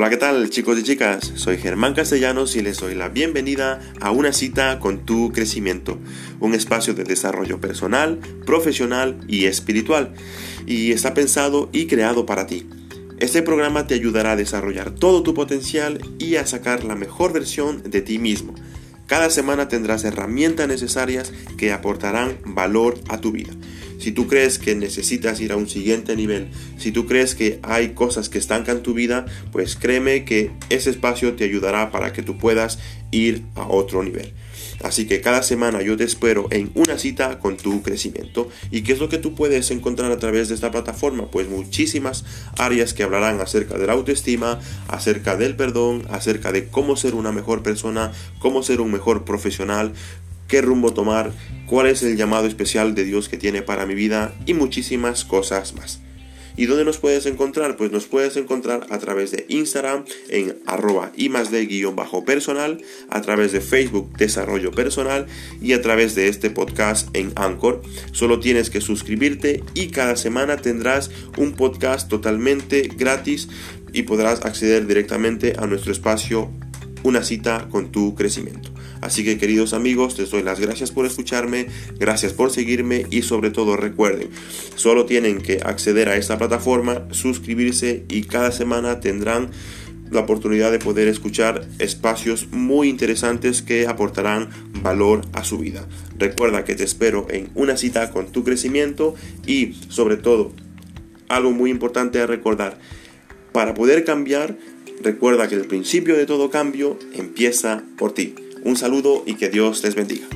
Hola, ¿qué tal chicos y chicas? Soy Germán Castellanos y les doy la bienvenida a una cita con tu crecimiento, un espacio de desarrollo personal, profesional y espiritual, y está pensado y creado para ti. Este programa te ayudará a desarrollar todo tu potencial y a sacar la mejor versión de ti mismo. Cada semana tendrás herramientas necesarias que aportarán valor a tu vida. Si tú crees que necesitas ir a un siguiente nivel, si tú crees que hay cosas que estancan tu vida, pues créeme que ese espacio te ayudará para que tú puedas ir a otro nivel. Así que cada semana yo te espero en una cita con tu crecimiento. ¿Y qué es lo que tú puedes encontrar a través de esta plataforma? Pues muchísimas áreas que hablarán acerca de la autoestima, acerca del perdón, acerca de cómo ser una mejor persona, cómo ser un mejor profesional, qué rumbo tomar, cuál es el llamado especial de Dios que tiene para mi vida y muchísimas cosas más. ¿Y dónde nos puedes encontrar? Pues nos puedes encontrar a través de Instagram en arroba y más de guion bajo personal, a través de Facebook Desarrollo Personal y a través de este podcast en Anchor. Solo tienes que suscribirte y cada semana tendrás un podcast totalmente gratis y podrás acceder directamente a nuestro espacio Una cita con tu crecimiento. Así que queridos amigos, les doy las gracias por escucharme, gracias por seguirme y sobre todo recuerden, solo tienen que acceder a esta plataforma, suscribirse y cada semana tendrán la oportunidad de poder escuchar espacios muy interesantes que aportarán valor a su vida. Recuerda que te espero en una cita con tu crecimiento y sobre todo, algo muy importante a recordar, para poder cambiar, recuerda que el principio de todo cambio empieza por ti. Un saludo y que Dios les bendiga.